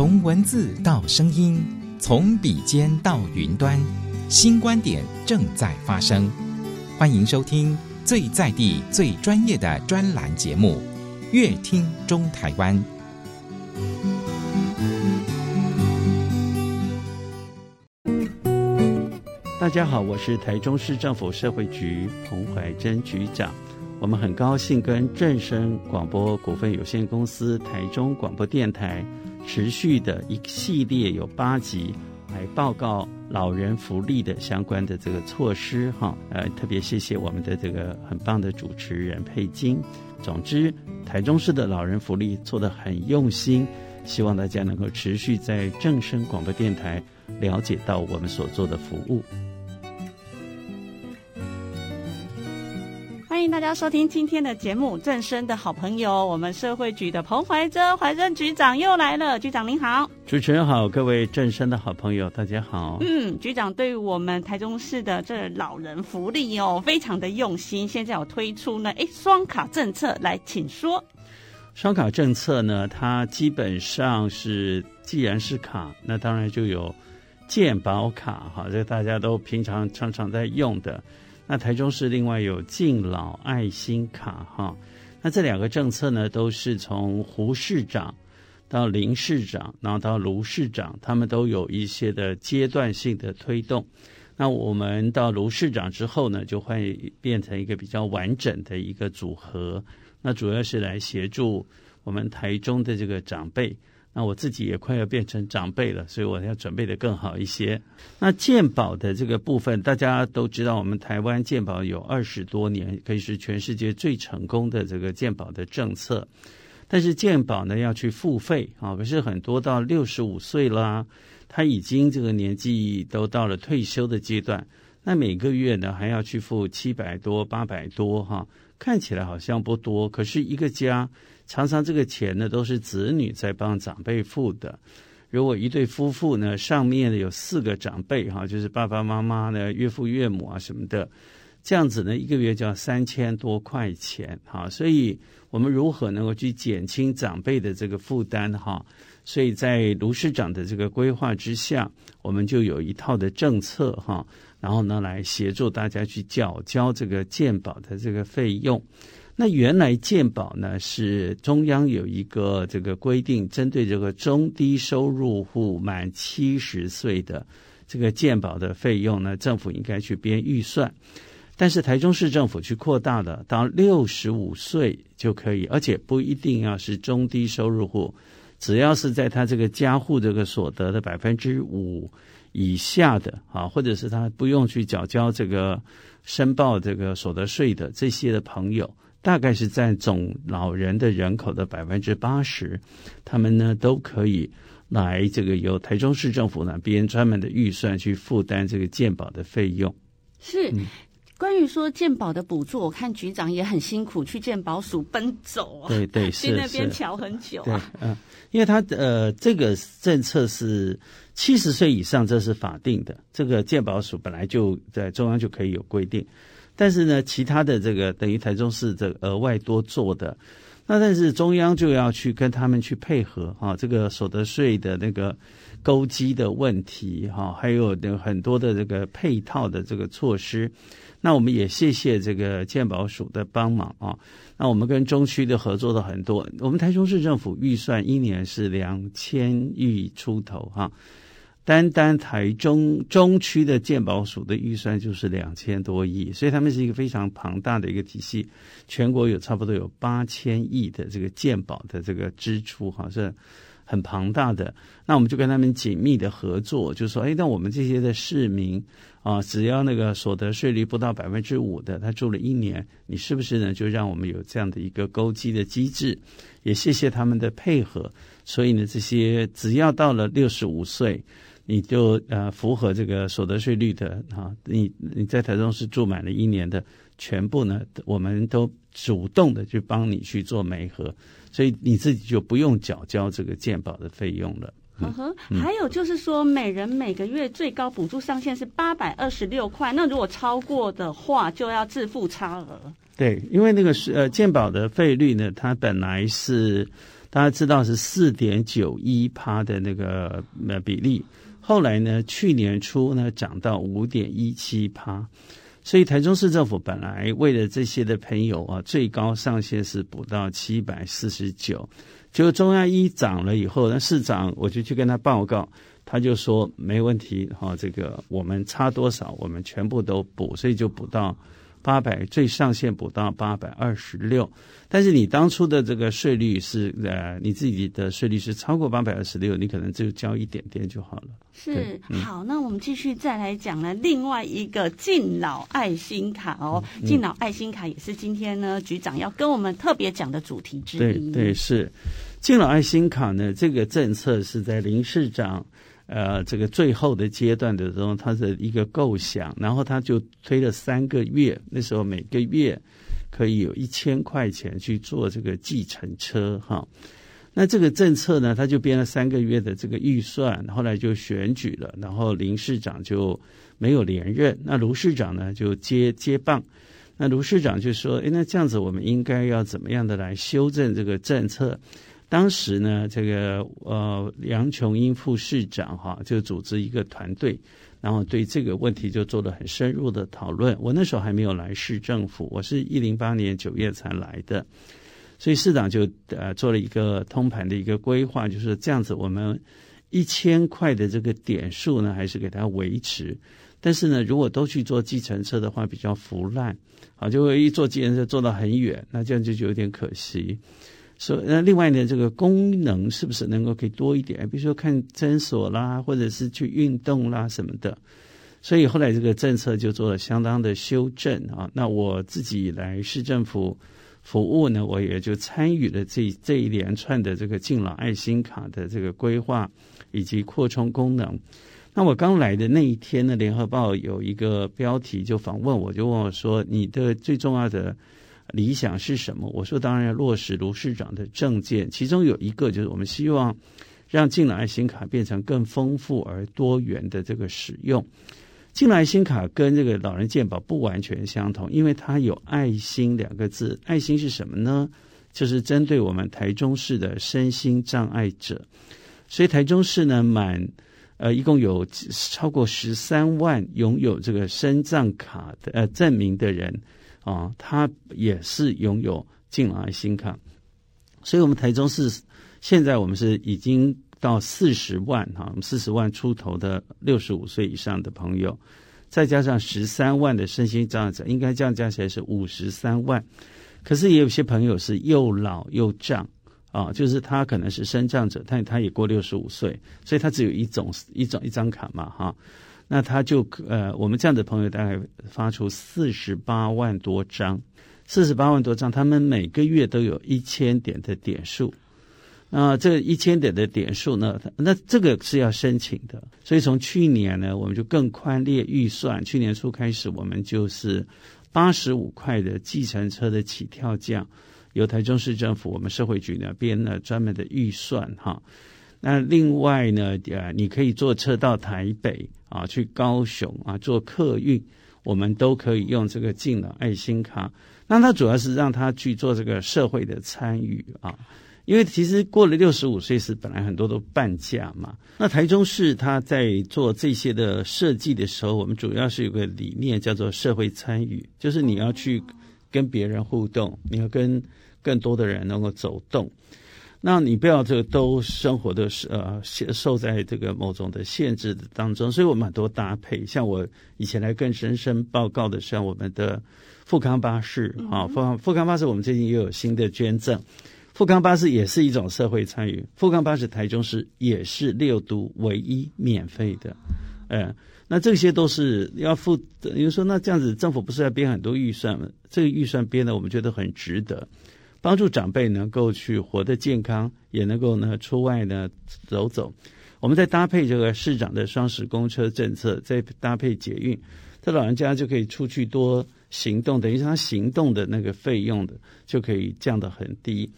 从文字到声音，从笔尖到云端，新观点正在发生。欢迎收听最在地、最专业的专栏节目《乐听中台湾》。大家好，我是台中市政府社会局彭怀珍局长。我们很高兴跟正声广播股份有限公司、台中广播电台持续的一系列有八集来报告老人福利的相关的这个措施哈。呃，特别谢谢我们的这个很棒的主持人佩金。总之，台中市的老人福利做得很用心，希望大家能够持续在正声广播电台了解到我们所做的服务。迎大家收听今天的节目，正生的好朋友，我们社会局的彭怀珍怀珍局长又来了。局长您好，主持人好，各位正生的好朋友，大家好。嗯，局长对于我们台中市的这老人福利哦，非常的用心。现在有推出呢，哎，双卡政策，来，请说。双卡政策呢，它基本上是，既然是卡，那当然就有健保卡哈，这个大家都平常常常在用的。那台中市另外有敬老爱心卡哈，那这两个政策呢，都是从胡市长到林市长，然后到卢市长，他们都有一些的阶段性的推动。那我们到卢市长之后呢，就会变成一个比较完整的一个组合。那主要是来协助我们台中的这个长辈。那我自己也快要变成长辈了，所以我要准备得更好一些。那健保的这个部分，大家都知道，我们台湾健保有二十多年，可以是全世界最成功的这个健保的政策。但是健保呢要去付费啊，可是很多到六十五岁啦，他已经这个年纪都到了退休的阶段，那每个月呢还要去付七百多、八百多哈，看起来好像不多，可是一个家。常常这个钱呢都是子女在帮长辈付的。如果一对夫妇呢，上面呢有四个长辈哈，就是爸爸妈妈呢、岳父岳母啊什么的，这样子呢一个月就要三千多块钱哈。所以我们如何能够去减轻长辈的这个负担哈？所以在卢市长的这个规划之下，我们就有一套的政策哈，然后呢来协助大家去缴交这个健保的这个费用。那原来健保呢是中央有一个这个规定，针对这个中低收入户满七十岁的这个健保的费用呢，政府应该去编预算。但是台中市政府去扩大了，到六十五岁就可以，而且不一定要是中低收入户，只要是在他这个家户这个所得的百分之五以下的啊，或者是他不用去缴交这个申报这个所得税的这些的朋友。大概是占总老人的人口的百分之八十，他们呢都可以来这个由台中市政府呢编专门的预算去负担这个健保的费用。是，关于说鉴保的补助，我看局长也很辛苦去鉴保署奔走啊，对对，去那边瞧很久啊。嗯，因为他呃这个政策是七十岁以上这是法定的，这个鉴保署本来就在中央就可以有规定。但是呢，其他的这个等于台中市这额外多做的，那但是中央就要去跟他们去配合哈，这个所得税的那个勾稽的问题哈，还有很多的这个配套的这个措施。那我们也谢谢这个健保署的帮忙啊。那我们跟中区的合作的很多，我们台中市政府预算一年是两千亿出头哈。单单台中中区的健保署的预算就是两千多亿，所以他们是一个非常庞大的一个体系。全国有差不多有八千亿的这个健保的这个支出，哈，是很庞大的。那我们就跟他们紧密的合作，就说，哎，那我们这些的市民啊，只要那个所得税率不到百分之五的，他住了一年，你是不是呢？就让我们有这样的一个勾稽的机制？也谢谢他们的配合。所以呢，这些只要到了六十五岁。你就呃符合这个所得税率的哈，你你在台中市住满了一年的，全部呢，我们都主动的去帮你去做媒合，所以你自己就不用缴交这个健保的费用了。嗯哼，还有就是说，每人每个月最高补助上限是八百二十六块，那如果超过的话，就要自负差额。对，因为那个是呃健保的费率呢，它本来是。大家知道是四点九一趴的那个呃比例，后来呢，去年初呢涨到五点一七趴，所以台中市政府本来为了这些的朋友啊，最高上限是补到七百四十九，结果中央一涨了以后，那市长我就去跟他报告，他就说没问题哈，这个我们差多少，我们全部都补，所以就补到。八百最上限补到八百二十六，但是你当初的这个税率是呃，你自己的税率是超过八百二十六，你可能就交一点点就好了。是、嗯、好，那我们继续再来讲呢，另外一个敬老爱心卡哦，嗯、敬老爱心卡也是今天呢局长要跟我们特别讲的主题之一。对对是，敬老爱心卡呢，这个政策是在林市长。呃，这个最后的阶段的时候，他的一个构想，然后他就推了三个月，那时候每个月可以有一千块钱去做这个计程车哈。那这个政策呢，他就编了三个月的这个预算，后来就选举了，然后林市长就没有连任，那卢市长呢就接接棒，那卢市长就说，诶，那这样子我们应该要怎么样的来修正这个政策？当时呢，这个呃杨琼英副市长哈就组织一个团队，然后对这个问题就做了很深入的讨论。我那时候还没有来市政府，我是一零八年九月才来的，所以市长就呃做了一个通盘的一个规划，就是这样子，我们一千块的这个点数呢，还是给它维持，但是呢，如果都去坐计程车的话，比较腐烂，啊，就会一坐计程车坐到很远，那这样就有点可惜。所，那另外呢，这个功能是不是能够可以多一点？比如说看诊所啦，或者是去运动啦什么的。所以后来这个政策就做了相当的修正啊。那我自己来市政府服务呢，我也就参与了这这一连串的这个敬老爱心卡的这个规划以及扩充功能。那我刚来的那一天呢，联合报有一个标题就访问我，就问我说：“你的最重要的？”理想是什么？我说当然要落实卢市长的政见，其中有一个就是我们希望让敬老爱心卡变成更丰富而多元的这个使用。敬老爱心卡跟这个老人健保不完全相同，因为它有“爱心”两个字。爱心是什么呢？就是针对我们台中市的身心障碍者。所以台中市呢，满呃一共有超过十三万拥有这个身障卡的呃证明的人。啊，他也是拥有敬老爱心卡，所以，我们台中市现在我们是已经到四十万哈，我们四十万出头的六十五岁以上的朋友，再加上十三万的身心障碍者，应该这样加起来是五十三万。可是也有些朋友是又老又障啊，就是他可能是身障者，但他也过六十五岁，所以他只有一种一种一张卡嘛，哈。那他就呃，我们这样的朋友大概发出四十八万多张，四十八万多张，他们每个月都有一千点的点数。那这一千点的点数呢，那这个是要申请的。所以从去年呢，我们就更宽列预算，去年初开始，我们就是八十五块的计程车的起跳价，由台中市政府我们社会局呢编了专门的预算哈。那另外呢，呃，你可以坐车到台北啊，去高雄啊，坐客运，我们都可以用这个敬老爱心卡。那它主要是让他去做这个社会的参与啊，因为其实过了六十五岁是，本来很多都半价嘛。那台中市他在做这些的设计的时候，我们主要是有个理念叫做社会参与，就是你要去跟别人互动，你要跟更多的人能够走动。那你不要这个都生活的是呃受在这个某种的限制的当中，所以我们很多搭配，像我以前来跟深深报告的，像我们的富康巴士啊，富康富康巴士，我们最近又有新的捐赠，富康巴士也是一种社会参与，富康巴士台中市也是六都唯一免费的，呃，那这些都是要付，比如说那这样子政府不是要编很多预算吗？这个预算编的我们觉得很值得。帮助长辈能够去活得健康，也能够呢出外呢走走。我们再搭配这个市长的双十公车政策，再搭配捷运，这老人家就可以出去多行动，等于是他行动的那个费用的就可以降得很低。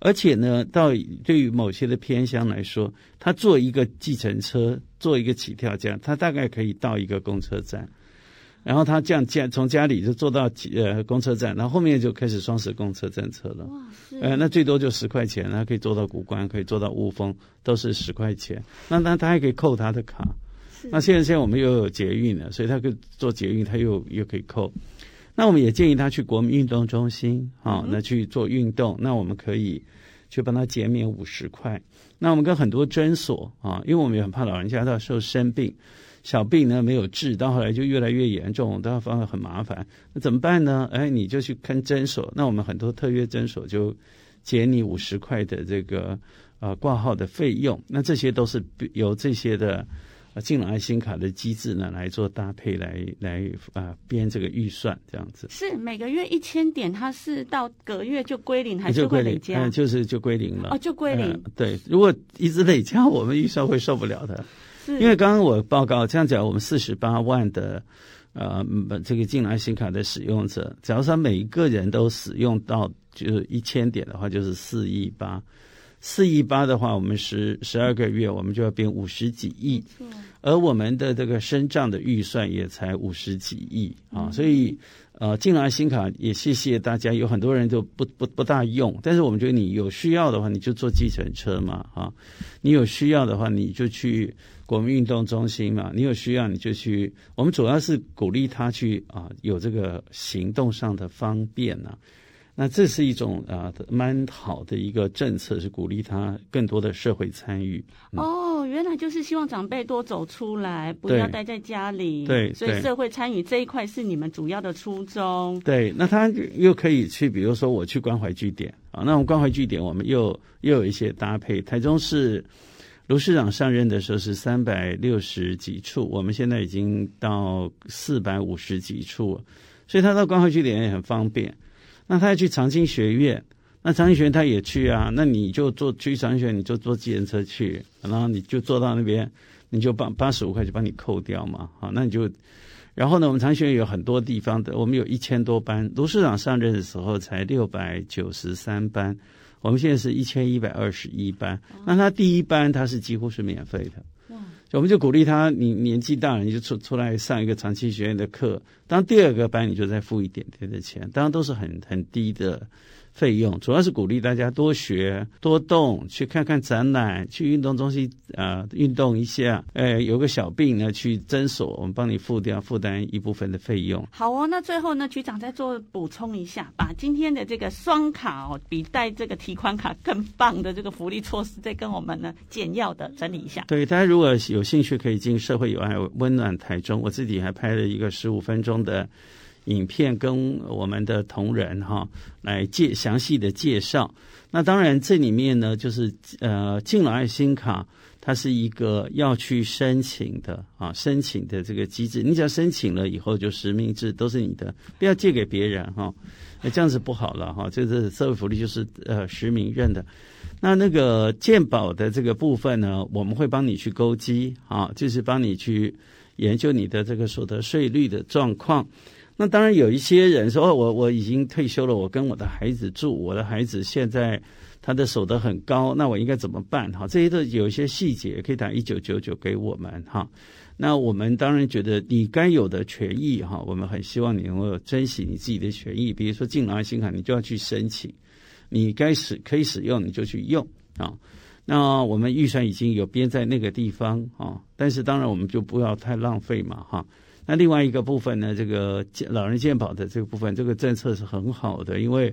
而且呢，到对于某些的偏乡来说，他坐一个计程车，坐一个起跳价，他大概可以到一个公车站。然后他这样家从家里就坐到呃公车站，然后后面就开始双十公车站车了。哇，是。呃，那最多就十块钱，他可以坐到古关，可以坐到雾峰，都是十块钱。那那他还可以扣他的卡。是。那现在现在我们又有捷运了，所以他可以做捷运，他又又可以扣。那我们也建议他去国民运动中心啊、哦，那去做运动。那我们可以去帮他减免五十块。那我们跟很多诊所啊，因为我们也很怕老人家到时候生病。小病呢没有治，到后来就越来越严重，到方很麻烦。那怎么办呢？哎，你就去看诊所。那我们很多特约诊所就减你五十块的这个呃挂号的费用。那这些都是由这些的呃敬老爱心卡的机制呢来做搭配来，来来啊编这个预算这样子。是每个月一千点，它是到隔月就归零还是会累加？嗯，就是就归零了。哦，就归零。呃，对，如果一直累加，我们预算会受不了的。因为刚刚我报告这样讲，我们四十八万的呃这个敬老爱心卡的使用者，假如说每一个人都使用到就是一千点的话，就是四亿八。四亿八的话，我们十十二个月我们就要变五十几亿，而我们的这个升账的预算也才五十几亿啊，所以。呃，敬老爱心卡也谢谢大家，有很多人都不不不大用，但是我们觉得你有需要的话，你就坐计程车嘛，啊，你有需要的话，你就去国民运动中心嘛，你有需要你就去，我们主要是鼓励他去啊，有这个行动上的方便呐、那这是一种啊蛮好的一个政策，是鼓励他更多的社会参与。嗯、哦，原来就是希望长辈多走出来，不要待在家里。对，所以社会参与这一块是你们主要的初衷。对，那他又可以去，比如说我去关怀据点啊，那我们关怀据点我们又又有一些搭配。台中市卢市长上任的时候是三百六十几处，我们现在已经到四百五十几处，所以他到关怀据点也很方便。那他要去长青学院，那长青学院他也去啊。那你就坐去长青学院，你就坐计程车去，然后你就坐到那边，你就把八十五块就帮你扣掉嘛。好，那你就，然后呢，我们长青学院有很多地方的，我们有一千多班。卢市长上任的时候才六百九十三班，我们现在是一千一百二十一班。那他第一班他是几乎是免费的。我们就鼓励他，你年纪大了，你就出出来上一个长期学院的课。当第二个班，你就再付一点点的钱，当然都是很很低的。费用主要是鼓励大家多学多动，去看看展览，去运动中心啊、呃、运动一下。呃，有个小病呢，去诊所，我们帮你付掉负担一部分的费用。好哦，那最后呢，局长再做补充一下，把今天的这个双卡哦，比带这个提款卡更棒的这个福利措施，再跟我们呢简要的整理一下。对，大家如果有兴趣，可以进社会有爱温暖台中，我自己还拍了一个十五分钟的。影片跟我们的同仁哈来介详细的介绍。那当然这里面呢，就是呃敬老爱心卡，它是一个要去申请的啊，申请的这个机制。你只要申请了以后，就实名制都是你的，不要借给别人哈。那这样子不好了哈，这是社会福利就是呃实名认的。那那个鉴保的这个部分呢，我们会帮你去勾稽啊，就是帮你去研究你的这个所得税率的状况。那当然有一些人说，哦，我我已经退休了，我跟我的孩子住，我的孩子现在他的所得很高，那我应该怎么办？哈，这些都有一些细节可以打一九九九给我们哈。那我们当然觉得你该有的权益哈，我们很希望你能够珍惜你自己的权益，比如说敬老爱心卡，你就要去申请，你该使可以使用你就去用啊。那我们预算已经有编在那个地方啊，但是当然我们就不要太浪费嘛哈。那另外一个部分呢，这个老人健保的这个部分，这个政策是很好的，因为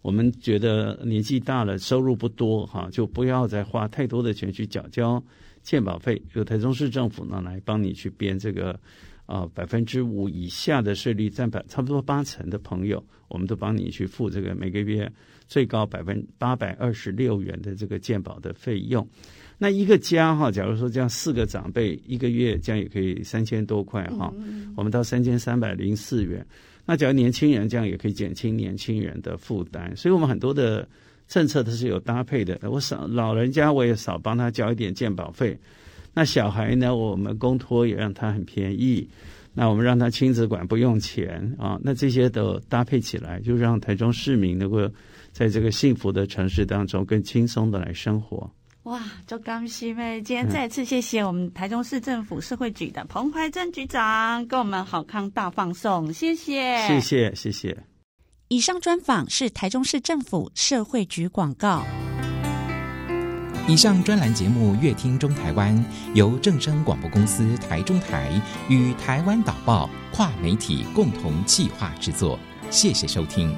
我们觉得年纪大了，收入不多哈，就不要再花太多的钱去缴交健保费，由台中市政府呢来帮你去编这个啊百分之五以下的税率占百差不多八成的朋友，我们都帮你去付这个每个月最高百分八百二十六元的这个健保的费用。那一个家哈，假如说这样四个长辈一个月这样也可以三千多块哈，我们到三千三百零四元。那假如年轻人这样也可以减轻年轻人的负担，所以我们很多的政策都是有搭配的。我少老人家我也少帮他交一点健保费，那小孩呢，我们公托也让他很便宜，那我们让他亲子馆不用钱啊，那这些都搭配起来，就让台中市民能够在这个幸福的城市当中更轻松的来生活。哇，周刚西妹，今天再次谢谢我们台中市政府社会局的彭怀珍局长，跟我们好康大放送，谢谢，谢谢，谢谢。以上专访是台中市政府社会局广告。以上专栏节目《乐听中台湾》由正声广播公司台中台与台湾导报跨媒体共同企划制作，谢谢收听。